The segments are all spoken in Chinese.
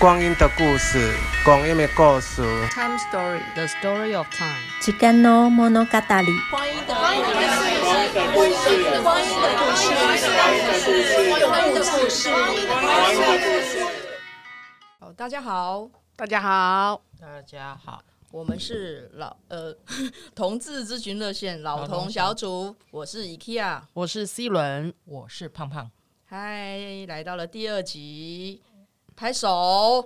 光阴的故事，光阴的故事。Time story, the story of time。时间の物语。光阴的故事，光阴的故事，光阴的故事，光阴的故事。好，大家好，大家好，大家好，我们是老呃同志咨询热线老同小组，我是 IKEA，我是 C 轮，我是胖胖。嗨，来到了第二集。拍手，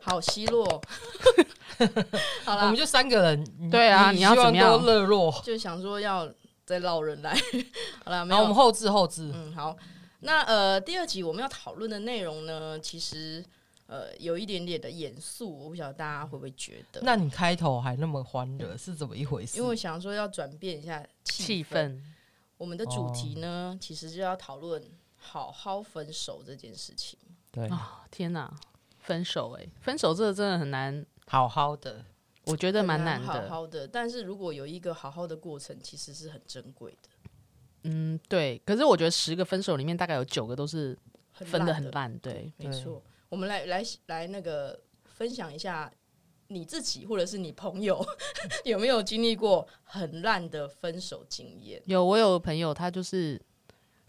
好奚落。好了，我们就三个人。对啊，你，要怎么样？热络，就想说要再捞人来。好了，没有，我们后置后置。嗯，好。那呃，第二集我们要讨论的内容呢，其实呃有一点点的严肃，我不晓得大家会不会觉得。那你开头还那么欢乐，是怎么一回事？因为我想说要转变一下气氛。我们的主题呢，哦、其实就要讨论好好分手这件事情。对啊、哦，天哪，分手哎，分手这个真的很难，好好的，我觉得蛮难的，好好的。但是如果有一个好好的过程，其实是很珍贵的。嗯，对。可是我觉得十个分手里面，大概有九个都是分的很烂，对，没错。我们来来来，那个分享一下你自己或者是你朋友 有没有经历过很烂的分手经验？有，我有朋友，他就是。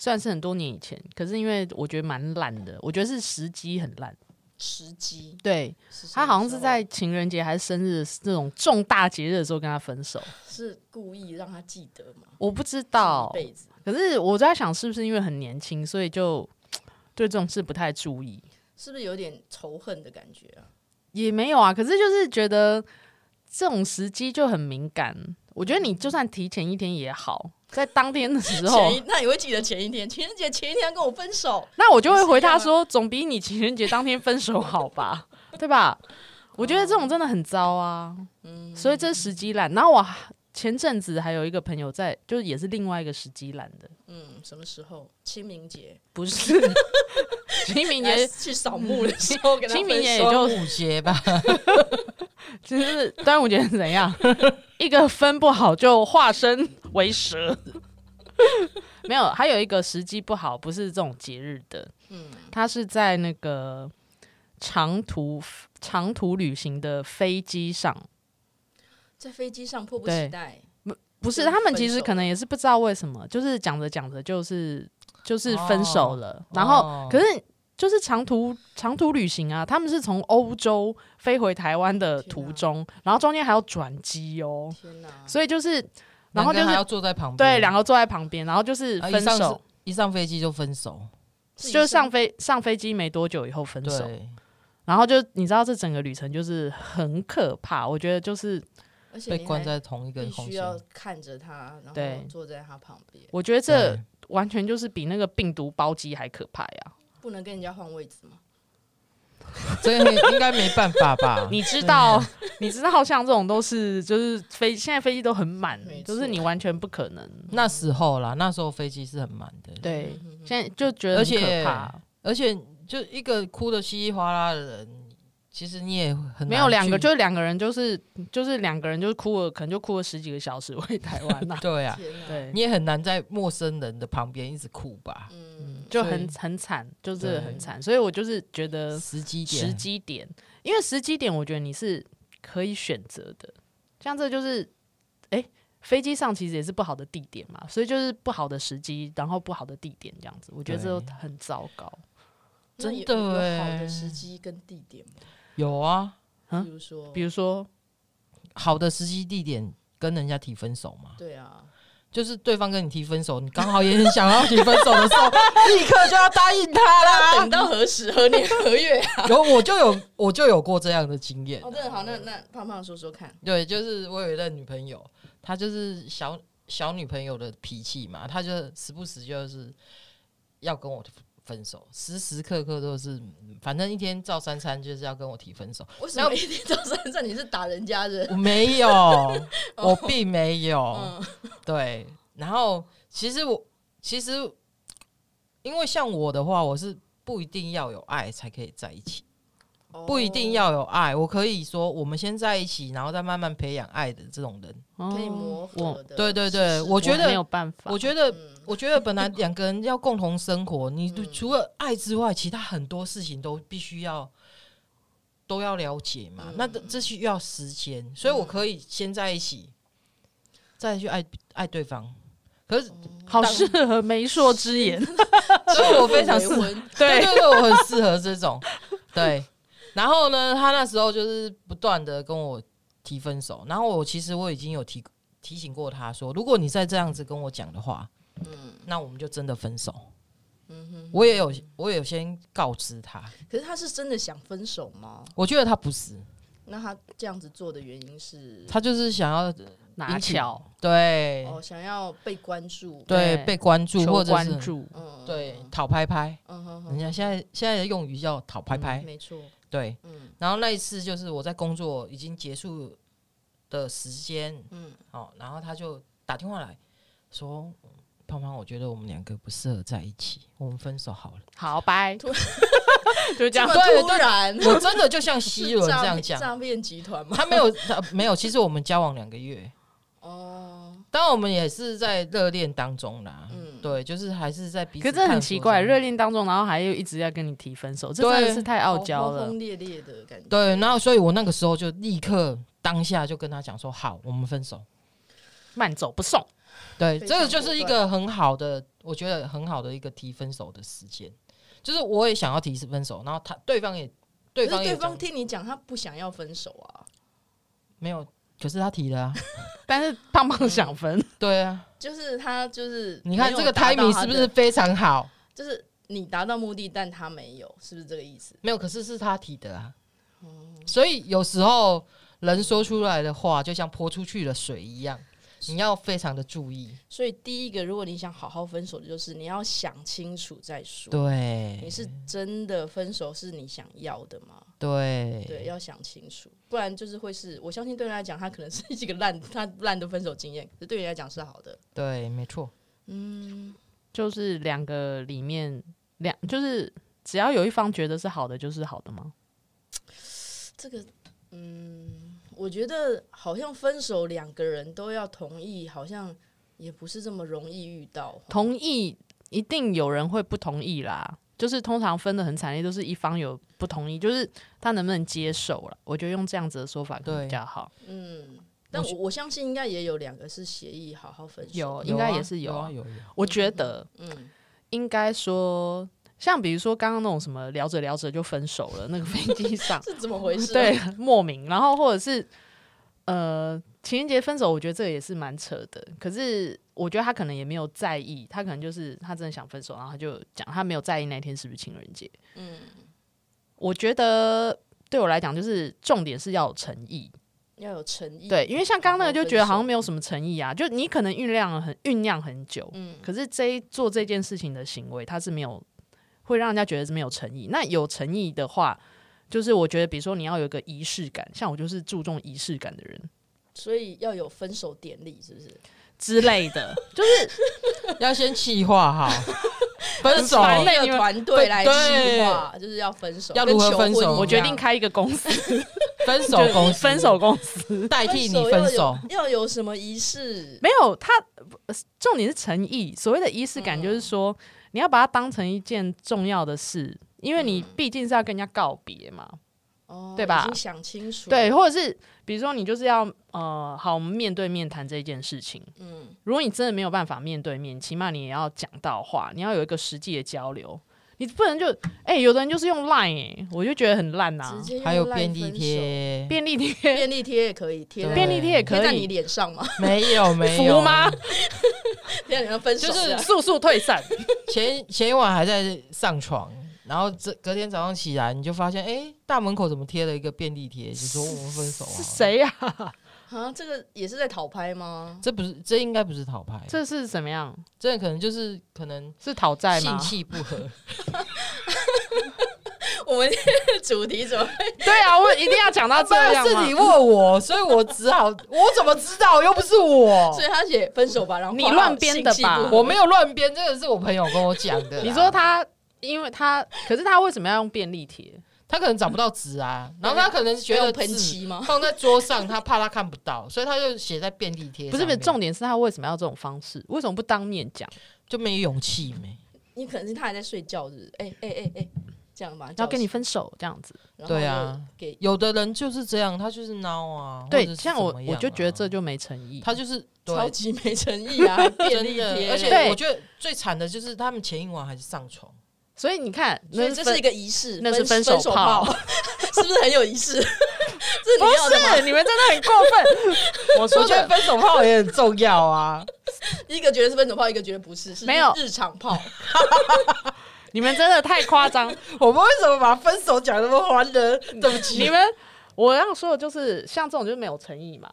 虽然是很多年以前，可是因为我觉得蛮烂的，我觉得是时机很烂。时机对，他好像是在情人节还是生日这种重大节日的时候跟他分手，是故意让他记得吗？我不知道，可是我在想，是不是因为很年轻，所以就 对这种事不太注意？是不是有点仇恨的感觉啊？也没有啊，可是就是觉得这种时机就很敏感。我觉得你就算提前一天也好。在当天的时候，那你会记得前一天情人节前一天跟我分手，那我就会回他说，总比你情人节当天分手好吧，对吧？我觉得这种真的很糟啊，嗯，所以这是时机懒。然后我前阵子还有一个朋友在，就是也是另外一个时机懒的，嗯，什么时候？清明节。不是 清明节去扫墓的时候，清明节也就五节吧，就是端午节是怎样？一个分不好就化身为蛇，没有，还有一个时机不好，不是这种节日的，嗯，他是在那个长途长途旅行的飞机上，在飞机上迫不及待，不不是，他们其实可能也是不知道为什么，就是讲着讲着就是就是分手了，哦、然后、哦、可是就是长途长途旅行啊，他们是从欧洲飞回台湾的途中，然后中间还要转机哦，天哪，所以就是。然后就是还要坐在旁边，对，两个坐在旁边，然后就是分手，啊、一上一上飞机就分手，就上飞上飞机没多久以后分手，然后就你知道这整个旅程就是很可怕，我觉得就是被关在同一个，必须要看着他，然后坐在他旁边，我觉得这完全就是比那个病毒包机还可怕呀！不能跟人家换位置吗？这应该没办法吧？你知道，你知道，像这种都是就是飞，现在飞机都很满，就是你完全不可能。那时候啦，那时候飞机是很满的。对，现在就觉得很可怕，而且就一个哭的稀里哗啦的人，其实你也很没有两个，就是两个人，就是就是两个人，就是哭了，可能就哭了十几个小时回台湾呐。对啊，对，你也很难在陌生人的旁边一直哭吧？嗯就很很惨，就是很惨，所以我就是觉得时机点，时机点，因为时机点，我觉得你是可以选择的。像这就是，哎、欸，飞机上其实也是不好的地点嘛，所以就是不好的时机，然后不好的地点这样子，我觉得这都很糟糕。真的有好的时机跟地点吗？有啊，比如说，比如说好的时机地点跟人家提分手嘛？对啊。就是对方跟你提分手，你刚好也很想要提分手的时候，立刻就要答应他啦。等到何时何年何月啊？有我就有我就有过这样的经验。哦，真的好，那那胖胖说说看。对，就是我有一个女朋友，她就是小小女朋友的脾气嘛，她就时不时就是要跟我分手，时时刻刻都是，反正一天照三餐就是要跟我提分手。为什么一天照三餐？你是打人家的？我没有，我并没有。嗯对，然后其实我其实，因为像我的话，我是不一定要有爱才可以在一起。不一定要有爱。我可以说，我们先在一起，然后再慢慢培养爱的这种人，可以磨合的。对对对，我觉得没有办法。我觉得，我觉得本来两个人要共同生活，你除了爱之外，其他很多事情都必须要都要了解嘛。那这需要时间，所以我可以先在一起，再去爱爱对方。可是好适合媒妁之言，所以我非常适合。对对对，我很适合这种。对，然后呢，他那时候就是不断的跟我提分手，然后我其实我已经有提提醒过他说，如果你再这样子跟我讲的话，嗯，那我们就真的分手。嗯哼，我也有我也有先告知他，可是他是真的想分手吗？我觉得他不是。那他这样子做的原因是？他就是想要拿巧，对，哦，想要被关注，对，被关注或者是嗯，对，讨拍拍，嗯哼，人家现在现在的用语叫讨拍拍，没错，对，嗯，然后那一次就是我在工作已经结束的时间，嗯，哦，然后他就打电话来说。胖胖，我觉得我们两个不适合在一起，我们分手好了。好，拜。就这样，对，突然，我真的就像希伦这样讲，诈骗集团吗？他没有，他没有。其实我们交往两个月，哦，当然我们也是在热恋当中啦。嗯，对，就是还是在彼此。可是很奇怪，热恋当中，然后还有一直要跟你提分手，这真的是太傲娇了，轰轰烈烈的感觉。对，然后所以我那个时候就立刻当下就跟他讲说：“好，我们分手，慢走不送。”对，这个就是一个很好的，我觉得很好的一个提分手的时间，就是我也想要提分手，然后他对方也，对方对方听你讲，他不想要分手啊，没有，可是他提了啊，但是胖胖想分，嗯、对啊，就是他就是，你看这个 timing 是不是非常好？就是你达到目的，但他没有，是不是这个意思？没有，可是是他提的啊，嗯、所以有时候人说出来的话，就像泼出去的水一样。你要非常的注意，所以第一个，如果你想好好分手，就是你要想清楚再说。对，你是真的分手是你想要的吗？对，对，要想清楚，不然就是会是我相信对人来讲，他可能是一个烂他烂的分手经验，可是对你来讲是好的。对，没错。嗯，就是两个里面两，就是只要有一方觉得是好的，就是好的吗？这个，嗯。我觉得好像分手两个人都要同意，好像也不是这么容易遇到。同意一定有人会不同意啦，就是通常分的很惨烈，都是一方有不同意，就是他能不能接受了。我觉得用这样子的说法比较好。嗯，但我我相信应该也有两个是协议好好分手，有应该也是有，有啊有有。我觉得，嗯，应该说。像比如说刚刚那种什么聊着聊着就分手了，那个飞机上 是怎么回事？对，莫名。然后或者是呃情人节分手，我觉得这个也是蛮扯的。可是我觉得他可能也没有在意，他可能就是他真的想分手，然后他就讲他没有在意那天是不是情人节。嗯，我觉得对我来讲，就是重点是要有诚意，要有诚意。对，因为像刚刚那个就觉得好像没有什么诚意啊，就你可能酝酿了很酝酿很久，嗯，可是这一做这件事情的行为，他是没有。会让人家觉得是没有诚意。那有诚意的话，就是我觉得，比如说你要有一个仪式感，像我就是注重仪式感的人，所以要有分手典礼，是不是？之类的？就是要先企划哈 分手，那个团队来计划，就是要分手，要如何分手？我决定开一个公司，分手公司，分手公司。代替你分手，要有什么仪式？没有，他重点是诚意。所谓的仪式感，就是说。你要把它当成一件重要的事，因为你毕竟是要跟人家告别嘛，哦，对吧？想清楚，对，或者是比如说你就是要呃，好，我们面对面谈这件事情。嗯，如果你真的没有办法面对面，起码你也要讲到话，你要有一个实际的交流。你不能就哎、欸，有的人就是用 Line，哎、欸，我就觉得很烂呐、啊。还有便利贴，便利贴，便利贴也可以贴，便利贴也可以贴在你脸上吗？没有，没有 服吗？贴在分手，就是速速退散。前前一晚还在上床，然后这隔天早上起来，你就发现，哎、欸，大门口怎么贴了一个便利贴，就说我们分手啊？是谁呀、啊？啊，这个也是在讨拍吗？这不是，这应该不是讨拍，这是怎么样？这可能就是可能是讨债吗？性气不合。我们主题怎么？对啊，我一定要讲到这样。是你问我，所以我只好，我怎么知道？又不是我，所以他写分手吧，然后你乱编的吧？我没有乱编，这个是我朋友跟我讲的。你说他，因为他，可是他为什么要用便利贴？他可能找不到纸啊，然后他可能觉得喷漆吗？放在桌上，他怕他看不到，所以他就写在便利贴。不是不是，重点是他为什么要这种方式？为什么不当面讲？就没勇气没？你可能是他还在睡觉，是哎哎哎哎，这样吧，要跟你分手这样子。对啊，给有的人就是这样，他就是孬啊。对，像我我就觉得这就没诚意，他就是超级没诚意啊，便利贴。而且我觉得最惨的就是他们前一晚还是上床。所以你看，所以这是一个仪式，那是分手炮，是不是很有仪式？不是，你们真的很过分。我说觉得分手炮也很重要啊，一个觉得是分手炮，一个觉得不是，是没有日常炮。你们真的太夸张，我们为什么把分手讲那么欢乐？对不起，你们，我要说的就是，像这种就是没有诚意嘛。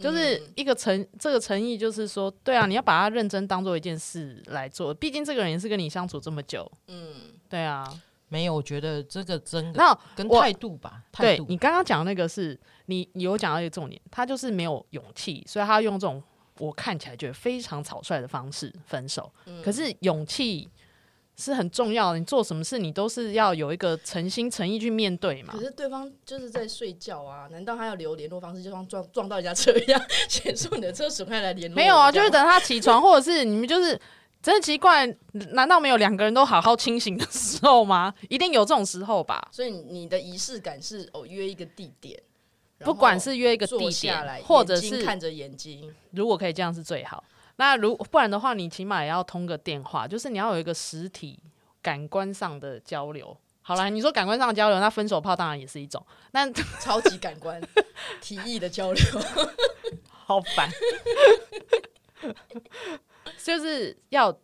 就是一个诚，这个诚意就是说，对啊，你要把它认真当做一件事来做。毕竟这个人也是跟你相处这么久，嗯，对啊，没有，我觉得这个真的，那跟态度吧。态度，对，你刚刚讲的那个是你有讲到一个重点，他就是没有勇气，所以他用这种我看起来觉得非常草率的方式分手。嗯，可是勇气。是很重要的，你做什么事，你都是要有一个诚心诚意去面对嘛。可是对方就是在睡觉啊，难道他要留联络方式，就像撞撞到人家车一样，写出你的车损害来联络？没有啊，就是等他起床，或者是你们就是真的奇怪，难道没有两个人都好好清醒的时候吗？一定有这种时候吧。所以你的仪式感是哦，约一个地点，不管是约一个地点，或者是看着眼睛，如果可以这样是最好。那如不然的话，你起码也要通个电话，就是你要有一个实体感官上的交流。好了，你说感官上的交流，那分手炮当然也是一种。那 超级感官 体液的交流，好烦。就是要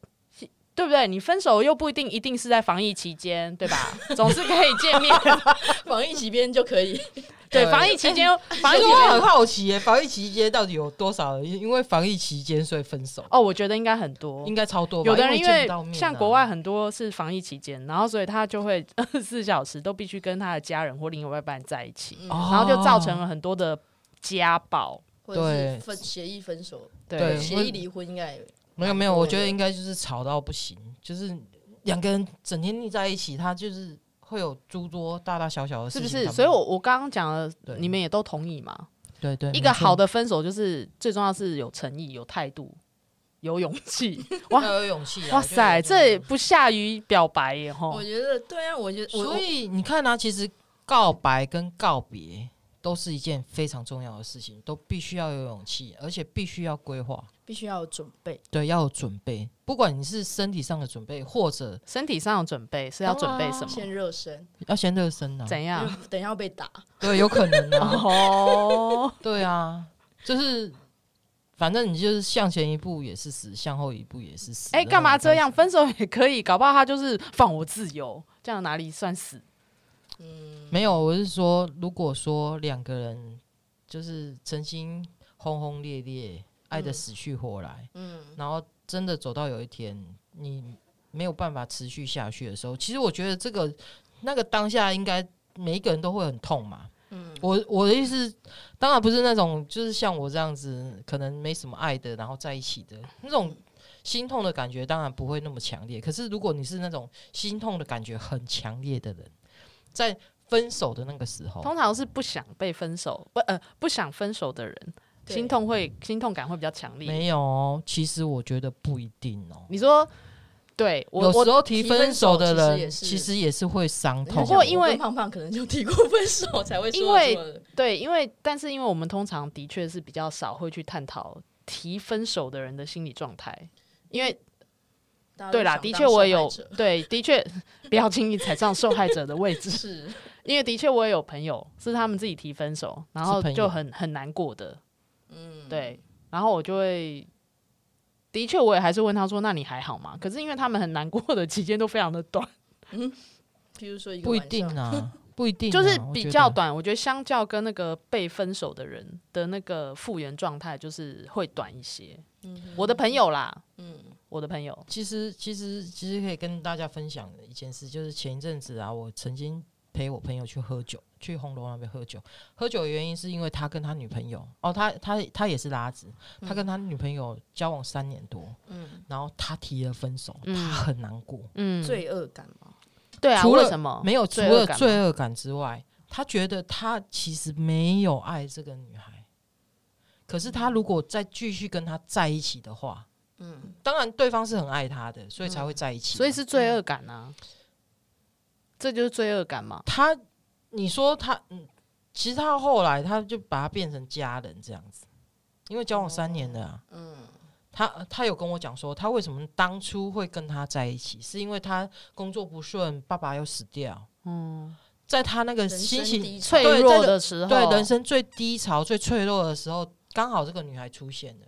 对不对？你分手又不一定一定是在防疫期间，对吧？总是可以见面，防疫期间就可以。对，防疫期间，防疫我很好奇耶，防疫期间到底有多少人因为防疫期间所以分手？哦，我觉得应该很多，应该超多。有的人因为像国外很多是防疫期间，然后所以他就会二十四小时都必须跟他的家人或另外一半在一起，然后就造成了很多的家暴，或者是，分协议分手，对，协议离婚应该没有没有，我觉得应该就是吵到不行，就是两个人整天腻在一起，他就是。会有诸多大大小小的事情，是不是？所以我我刚刚讲的，你们也都同意嘛？对，对对，一个好的分手就是最重要是有诚意、有态度、有勇气。哇，要有勇气！哇塞，这也不下于表白耶！哈，我觉得对啊，我觉得所以你看啊，其实告白跟告别。都是一件非常重要的事情，都必须要有勇气，而且必须要规划，必须要有准备。对，要有准备。不管你是身体上的准备，或者身体上的准备，是要准备什么？先热身，要先热身呢？怎样？等一下要被打？对，有可能啊。哦，对啊，就是反正你就是向前一步也是死，向后一步也是死。哎，干嘛这样？分手也可以，搞不好他就是放我自由，这样哪里算死？嗯，没有，我是说，如果说两个人就是曾经轰轰烈烈，爱的死去活来，嗯，然后真的走到有一天你没有办法持续下去的时候，其实我觉得这个那个当下应该每一个人都会很痛嘛，嗯，我我的意思当然不是那种就是像我这样子可能没什么爱的，然后在一起的那种心痛的感觉，当然不会那么强烈。可是如果你是那种心痛的感觉很强烈的人。在分手的那个时候，通常是不想被分手，不呃不想分手的人，对心痛会心痛感会比较强烈。没有，其实我觉得不一定哦。你说，对，我有时候提分手的人其实也是会伤痛。不过因为胖胖可能就提过分手才会说，因为对，因为但是因为我们通常的确是比较少会去探讨提分手的人的心理状态，因为。对啦，的确我也有对，的确不要轻易踩上受害者的位置，是因为的确我也有朋友是他们自己提分手，然后就很很难过的，嗯，对，然后我就会，的确我也还是问他说，那你还好吗？可是因为他们很难过的期间都非常的短，嗯，比如说一个不一定啊，不一定，就是比较短，我觉得相较跟那个被分手的人的那个复原状态，就是会短一些。嗯，我的朋友啦，嗯。我的朋友，其实其实其实可以跟大家分享的一件事，就是前一阵子啊，我曾经陪我朋友去喝酒，去红楼那边喝酒。喝酒的原因是因为他跟他女朋友，哦，他他他也是拉子，他跟他女朋友交往三年多，嗯，然后他提了分手，他很难过，嗯，罪恶感吗？对啊，除了什么没有除罪恶感罪恶感之外，他觉得他其实没有爱这个女孩。可是他如果再继续跟他在一起的话，嗯，当然对方是很爱他的，所以才会在一起。所以是罪恶感啊，这就是罪恶感嘛。他，你说他，嗯，其实他后来他就把他变成家人这样子，因为交往三年了啊，嗯，他他有跟我讲说，他为什么当初会跟他在一起，是因为他工作不顺，爸爸又死掉，嗯。在他那个心情脆弱的时候，对人生最低潮、最脆弱的时候，刚好这个女孩出现了，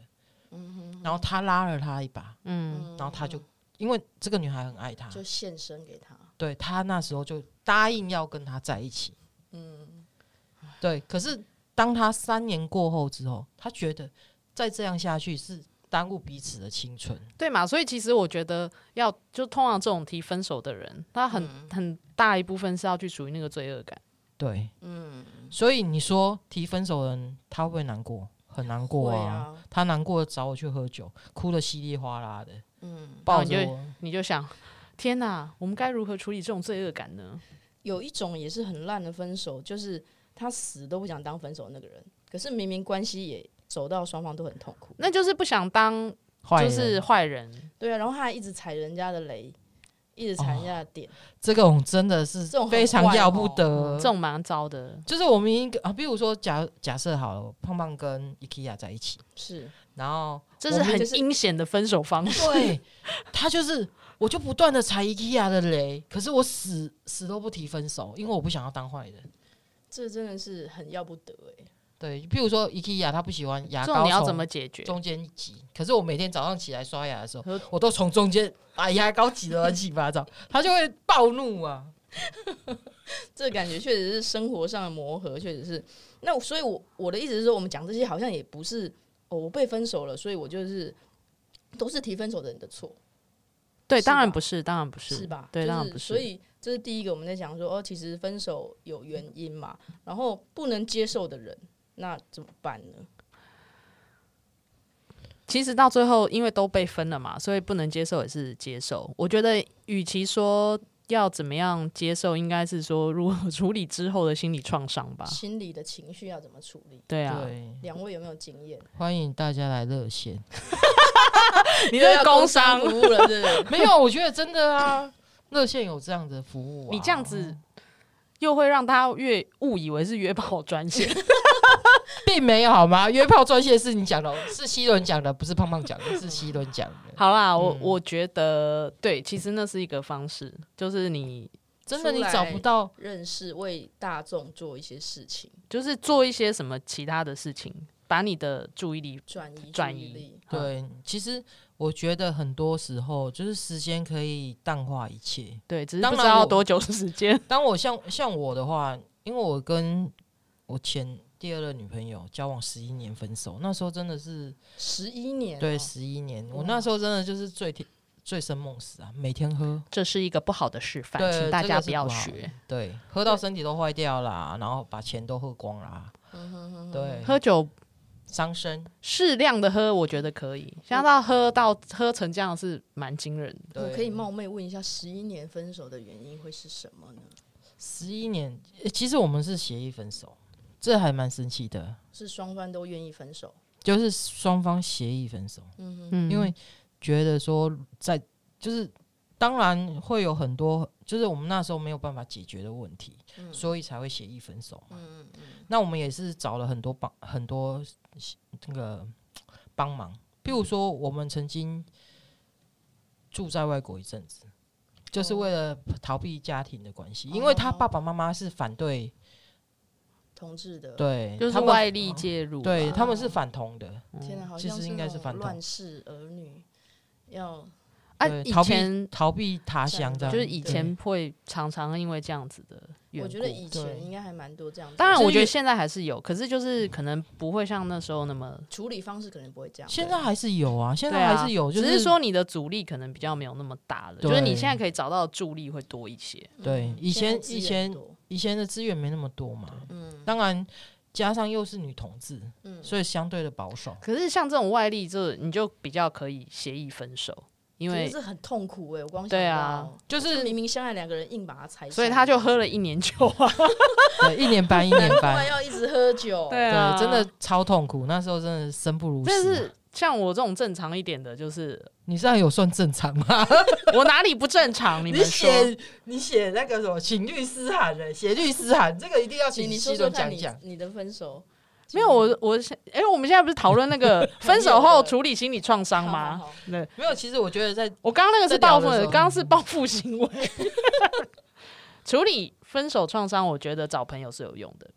嗯哼，然后他拉了他一把，嗯，然后他就因为这个女孩很爱他，就献身给他，对他那时候就答应要跟他在一起，嗯，对。可是当他三年过后之后，他觉得再这样下去是。耽误彼此的青春，对嘛？所以其实我觉得要就通常这种提分手的人，他很、嗯、很大一部分是要去属于那个罪恶感。对，嗯。所以你说提分手的人他会不会难过？很难过啊！啊他难过找我去喝酒，哭得稀里哗啦的。嗯，抱着我，你就想，天哪，我们该如何处理这种罪恶感呢？有一种也是很烂的分手，就是他死都不想当分手的那个人，可是明明关系也。走到双方都很痛苦，那就是不想当，就是坏人，对啊，然后他还一直踩人家的雷，一直踩人家的点，这种真的是非常要不得，这种蛮糟的。就是我们一个啊，比如说假假设好了，胖胖跟 IKEA 在一起，是，然后这是很阴险的分手方式。对，他就是我就不断的踩 IKEA 的雷，可是我死死都不提分手，因为我不想要当坏人。这真的是很要不得哎。对，譬如说，IKEA 他不喜欢牙膏，你要怎么解决？中间挤，可是我每天早上起来刷牙的时候，我都从中间把牙膏挤得乱七八糟，他就会暴怒啊。这感觉确实是生活上的磨合，确实是。那所以我，我我的意思是说，我们讲这些好像也不是哦，我被分手了，所以我就是都是提分手的人的错。对，当然不是，当然不是，是吧？对，就是、当然不是。所以这是第一个，我们在讲说，哦，其实分手有原因嘛，然后不能接受的人。那怎么办呢？其实到最后，因为都被分了嘛，所以不能接受也是接受。我觉得，与其说要怎么样接受，应该是说如何 处理之后的心理创伤吧。心理的情绪要怎么处理？对啊，两位有没有经验？欢迎大家来热线。你这是工商服务了，是不是？没有，我觉得真的啊，热线有这样的服务啊。你这样子又会让他越误以为是约炮专线。并没有好吗？约炮专线是你讲的，是西伦讲的，不是胖胖讲的，是西伦讲的。好啦，我我觉得对，其实那是一个方式，就是你真的你找不到认识，为大众做一些事情，就是做一些什么其他的事情，把你的注意力转移转移。对，其实我觉得很多时候就是时间可以淡化一切。对，只是不知道多久时间。当我像像我的话，因为我跟我前。第二任女朋友交往十一年分手，那时候真的是十一年，哦，对，十一年。我那时候真的就是醉醉生梦死啊，每天喝，这是一个不好的示范，请大家不要学。对，喝到身体都坏掉啦，然后把钱都喝光啦。对，喝酒伤身，适量的喝，我觉得可以。像到喝到喝成这样是蛮惊人的。我可以冒昧问一下，十一年分手的原因会是什么呢？十一年，其实我们是协议分手。这还蛮神奇的，是双方都愿意分手，就是双方协议分手。嗯嗯，因为觉得说在就是当然会有很多，就是我们那时候没有办法解决的问题，嗯、所以才会协议分手嘛。嗯嗯，那我们也是找了很多帮很多那个帮忙，譬如说我们曾经住在外国一阵子，就是为了逃避家庭的关系，因为他爸爸妈妈是反对。同志的对，就是外力介入，对他们是反同的。天哪，好像应该是反乱世儿女要啊，以前逃避他乡这样，就是以前会常常因为这样子的。我觉得以前应该还蛮多这样。当然，我觉得现在还是有，可是就是可能不会像那时候那么处理方式，可能不会这样。现在还是有啊，现在还是有，只是说你的阻力可能比较没有那么大了，就是你现在可以找到的助力会多一些。对，以前以前。以前的资源没那么多嘛，嗯，当然加上又是女同志，嗯，所以相对的保守。可是像这种外力，就你就比较可以协议分手，因为是很痛苦哎、欸，我光想对啊，就是明明相爱两个人硬把它拆散，所以他就喝了一年酒啊，对一年半一年半，要一直喝酒，对啊，对，真的超痛苦。那时候真的生不如死。但是像我这种正常一点的，就是你这样有算正常吗？我哪里不正常？你们说？你写那个什么请律师函的，写律师函，这个一定要请你你说说看你讲讲。你的分手没有，我我哎、欸，我们现在不是讨论那个 分手后处理心理创伤吗好？对，没有，其实我觉得在我刚刚那个是报复的，在聊的时候刚刚是报复行为。处理分手创伤，我觉得找朋友是有用的。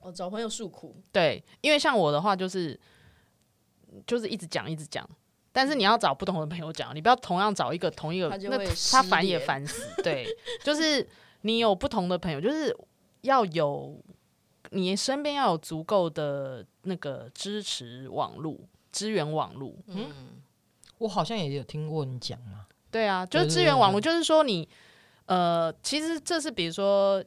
哦找朋友诉苦，对，因为像我的话，就是就是一直讲一直讲，但是你要找不同的朋友讲，你不要同样找一个同一个，那他烦也烦死。对，就是你有不同的朋友，就是要有你身边要有足够的那个支持网络、支援网络。嗯，我好像也有听过你讲嘛，对啊，就是支援网络，就是说你呃，其实这是比如说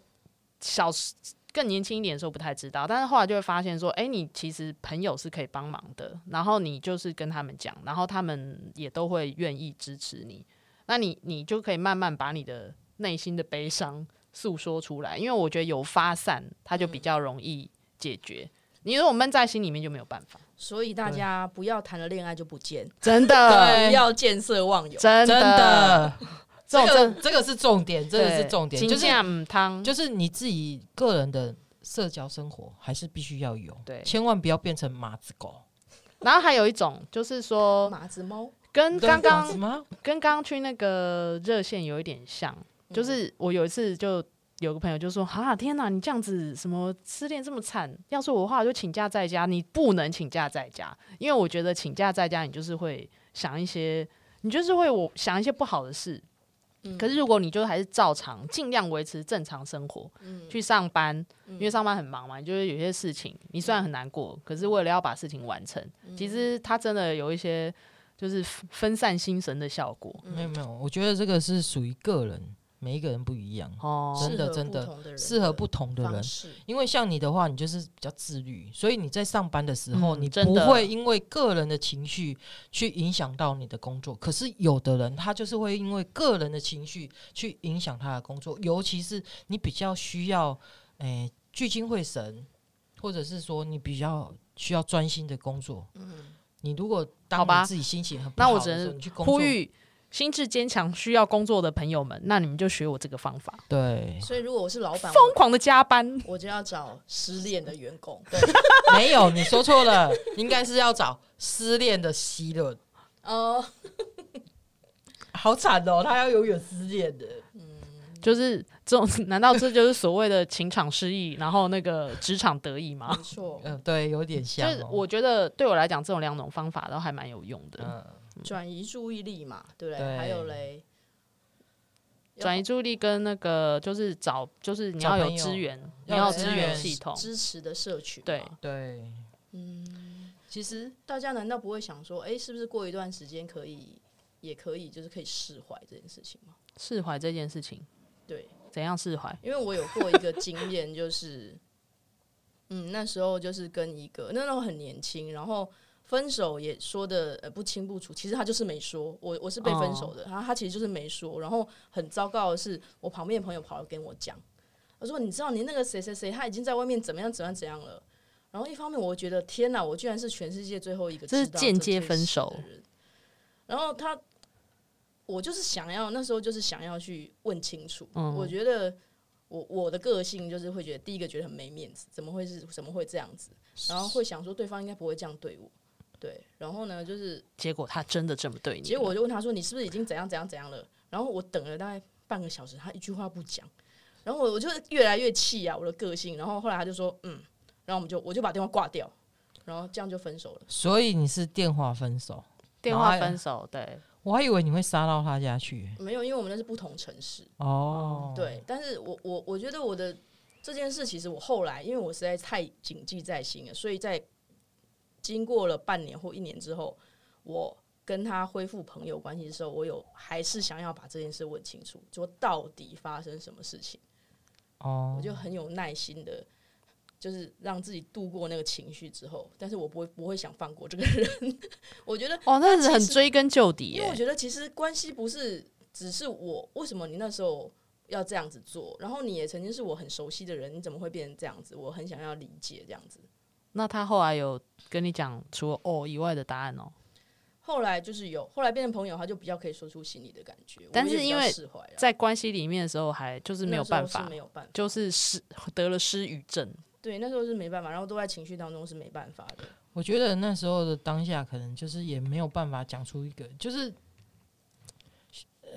小时更年轻一点的时候不太知道，但是后来就会发现说，哎、你其实朋友是可以帮忙的，然后你就是跟他们讲，然后他们也都会愿意支持你，那你你就可以慢慢把你的内心的悲伤诉说出来，因为我觉得有发散，它就比较容易解决。你如果闷在心里面就没有办法，所以大家不要谈了恋爱就不见，真的，对 不要见色忘友，真真的，这种这个这个是重点，这个是重点，就是嗯汤，就是你自己个人的社交生活还是必须要有，对千万不要变成马子狗。然后还有一种就是说，马子猫，跟刚刚？跟刚刚去那个热线有一点像，就是我有一次就有个朋友就说：“啊，天哪，你这样子什么失恋这么惨？要是我的话，我就请假在家。你不能请假在家，因为我觉得请假在家，你就是会想一些，你就是会我想一些不好的事。嗯。可是如果你就还是照常尽量维持正常生活，嗯。去上班，因为上班很忙嘛，你就是有些事情你虽然很难过，可是为了要把事情完成，嗯。其实它真的有一些就是分散心神的效果。没有没有，我觉得这个是属于个人，每一个人不一样，哦，真的真的适合不同的人。因为像你的话，你就是比较自律，所以你在上班的时候，你不会因为个人的情绪去影响到你的工作。可是有的人，他就是会因为个人的情绪去影响他的工作，尤其是你比较需要，诶、欸、聚精会神，或者是说你比较需要专心的工作。嗯，你如果当你自己心情很不那我只好的时候，能你去工作呼吁心智坚强、需要工作的朋友们，那你们就学我这个方法，对，所以如果我是老板，疯狂的加班。我就要找失恋的员工，对，没有你说错了，应该是要找失恋的希伦。哦，好惨哦，他要永远失恋的。嗯就是这种，难道这就是所谓的情场失意，然后那个职场得意吗没？错，嗯，对，有点像、哦。是我觉得对我来讲，这种两种方法都还蛮有用的。嗯，转移注意力嘛，对不对？对还有嘞，转移注意力跟那个就是找，就是你要有资源，你要有资源系统。支持的社群，对，对，嗯，其实大家难道不会想说，哎，是不是过一段时间可以，也可以，就是可以释怀这件事情吗？释怀这件事情，对，怎样释怀？因为我有过一个经验，就是，嗯，那时候就是跟一个那时候很年轻，然后分手也说的呃不清不楚，其实他就是没说，我我是被分手的，然后他其实就是没说，然后很糟糕的是，我旁边的朋友跑来跟我讲，他说你知道你那个谁谁谁他已经在外面怎么样怎么样怎样了，然后一方面我觉得天哪，我居然是全世界最后一个这是知道间接分手。的人，然后他。我就是想要那时候就是想要去问清楚，嗯。我觉得我我的个性就是会觉得第一个觉得很没面子，怎么会是怎么会这样子，然后会想说对方应该不会这样对我，对，然后呢就是结果他真的这么对你？结果我就问他说你是不是已经怎样怎样怎样了？然后我等了大概半个小时，他一句话不讲，然后我我就越来越气啊，我的个性，然后后来他就说嗯，然后我们就我就把电话挂掉，然后这样就分手了。所以你是电话分手，电话分手，对，我还以为你会杀到他家去。没有，因为我们那是不同城市。哦，对，但是我我我觉得我的这件事，其实我后来因为我实在太谨记在心了，所以在经过了半年或一年之后，我跟他恢复朋友关系的时候，我有还是想要把这件事问清楚，说到底发生什么事情，哦，我就很有耐心的。就是让自己度过那个情绪之后，但是我不会不会想放过这个人。我觉得哦，那是很追根究底。因为我觉得其实关系不是只是我，为什么你那时候要这样子做？然后你也曾经是我很熟悉的人，你怎么会变成这样子？我很想要理解这样子。那他后来有跟你讲除了哦以外的答案哦？后来就是有，后来变成朋友，他就比较可以说出心里的感觉。但是因为释怀，在关系里面的时候，还就是没有办法，没有办法，就是失得了失语症。对，那时候是没办法，然后都在情绪当中是没办法的。我觉得那时候的当下，可能就是也没有办法讲出一个，就是，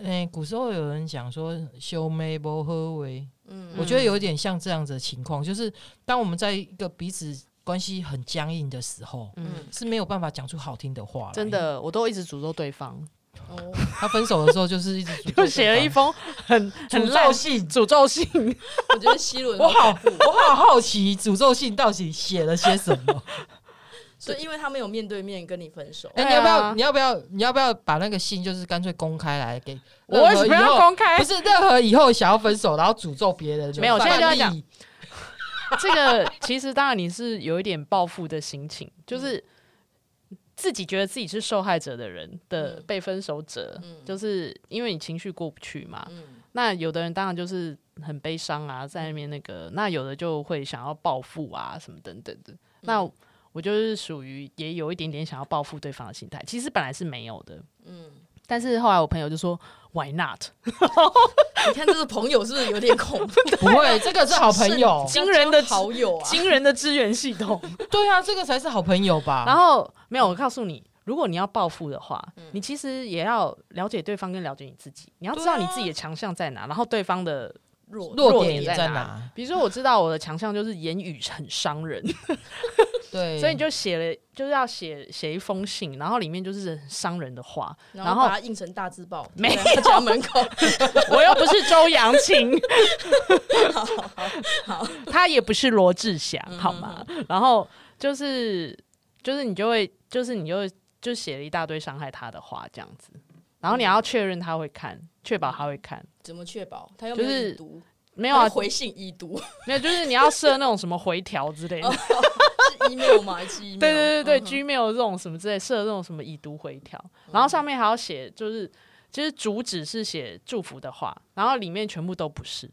哎、欸，古时候有人讲说“修眉不合为”，嗯，我觉得有一点像这样子的情况，就是当我们在一个彼此。关系很僵硬的时候，嗯，是没有办法讲出好听的话。真的，我都一直诅咒对方。哦，他分手的时候就是一直，就写了一封很很诅咒信，诅咒信。我觉得希伦，我好，我好好奇诅咒信到底写了些什么。所以，因为他没有面对面跟你分手，哎、欸，你要不要？你要不要？你要不要把那个信就是干脆公开来给？我为什么要公开？不是任何以后想要分手然后诅咒别人，没有，现在就要讲。这个其实当然你是有一点报复的心情，就是自己觉得自己是受害者的人的被分手者，就是因为你情绪过不去嘛。那有的人当然就是很悲伤啊，在那边那个，那有的就会想要报复啊什么等等的。那我就是属于也有一点点想要报复对方的心态，其实本来是没有的。嗯。但是后来我朋友就说：“Why not？” 你看这个朋友是不是有点恐怖？不会，这个是好朋友，惊人的好友啊，惊人的支援系统。对啊，这个才是好朋友吧？然后没有，我告诉你，如果你要报复的话，嗯、你其实也要了解对方，跟了解你自己。你要知道你自己的强项在哪，然后对方的弱弱点在哪。在哪比如说，我知道我的强项就是言语很伤人。对，所以你就写了，就是要写写一封信，然后里面就是伤人的话，然后把它印成大字报，没有。家门口。我又不是周扬青，好好好，他也不是罗志祥，好吗？然后就是就是你就会就是你就会就写了一大堆伤害他的话，这样子，然后你要确认他会看，确保他会看，怎么确保？他又没有读，没有啊，回信已读，没有，就是你要设那种什么回条之类的。email 嘛，还是 email？对对对对、嗯、，Gmail 这种什么之类，设这种什么已读回条，然后上面还要写，就是其实主旨是写祝福的话，然后里面全部都不是。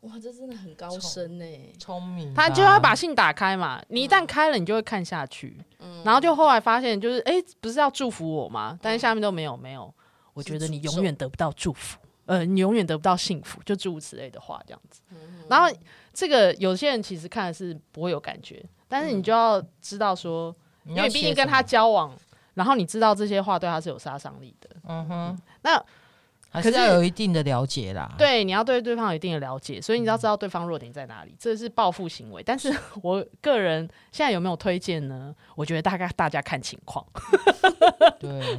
哇，这真的很高深呢，聪明。他就要把信打开嘛，你一旦开了，你就会看下去，嗯、然后就后来发现，就是哎、欸，不是要祝福我吗？但是下面都没有没有，我觉得你永远得不到祝福，呃，你永远得不到幸福，就诸如此类的话这样子。嗯、然后这个有些人其实看的是不会有感觉。但是你就要知道说，因为毕竟跟他交往，然后你知道这些话对他是有杀伤力的。嗯哼，那还是要有一定的了解啦。对，你要对对方有一定的了解，所以你要知道对方弱点在哪里，这是报复行为。但是 我个人现在有没有推荐呢？我觉得大概大家看情况。对，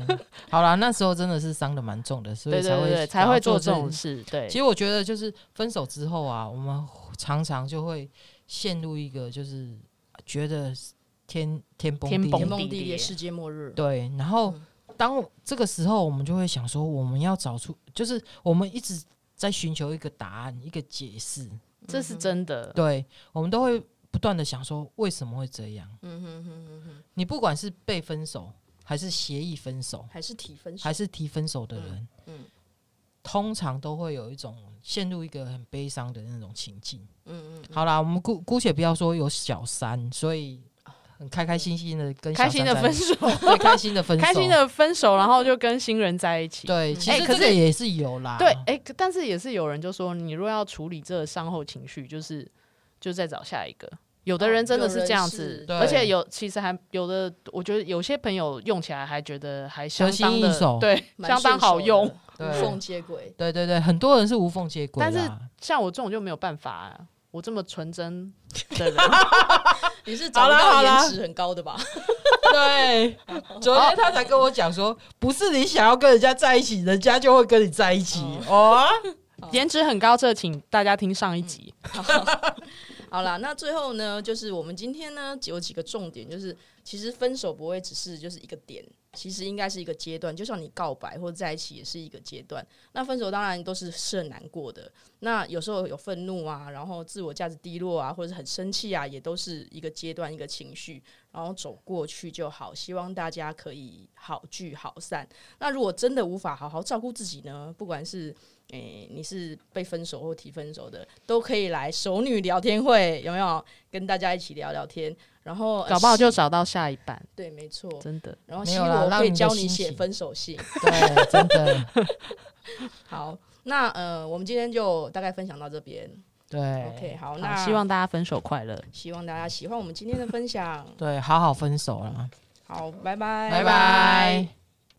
好啦，那时候真的是伤的蛮重的，所以才会才会做这种事。对，其实我觉得就是分手之后啊，我们常常就会陷入一个就是。觉得天天崩地天崩地裂，世界末日。对，然后当这个时候，我们就会想说，我们要找出，就是我们一直在寻求一个答案，一个解释。这是真的。对，我们都会不断的想说，为什么会这样？嗯哼哼哼哼。你不管是被分手，还是协议分手，还是提分手，还是提分手的人，嗯，通常都会有一种陷入一个很悲伤的那种情境。嗯嗯，好啦，我们姑姑且不要说有小三，所以很开开心心的跟开心的分手，对，开心的分手，开心的分手，然后就跟新人在一起。对，其实这个也是有啦。对，哎，但是也是有人就说，你如果要处理这个伤后情绪，就是就再找下一个。有的人真的是这样子，而且有其实还有的，我觉得有些朋友用起来还觉得还相当的对，相当好用，无缝接轨。对对对，很多人是无缝接轨，但是像我这种就没有办法啊。我这么纯真 的人，你是找到颜值很高的吧？对，昨天他才跟我讲说，不是你想要跟人家在一起，人家就会跟你在一起哦。颜值很高，这请大家听上一集。好啦，那最后呢，就是我们今天呢有几个重点，就是其实分手不会只是就是一个点。其实应该是一个阶段，就像你告白或者在一起也是一个阶段。那分手当然都是是很难过的，那有时候有愤怒啊，然后自我价值低落啊，或者是很生气啊，也都是一个阶段一个情绪，然后走过去就好。希望大家可以好聚好散。那如果真的无法好好照顾自己呢？不管是诶、你是被分手或提分手的，都可以来熟女聊天会，有没有？跟大家一起聊聊天，然后搞不好就找到下一半。对，没错，真的。然后希望我可以教你写分手信。对，真的。好，那呃，我们今天就大概分享到这边。对，OK，好，好，那希望大家分手快乐。希望大家喜欢我们今天的分享。对，好好分手啦。好，拜拜，拜拜。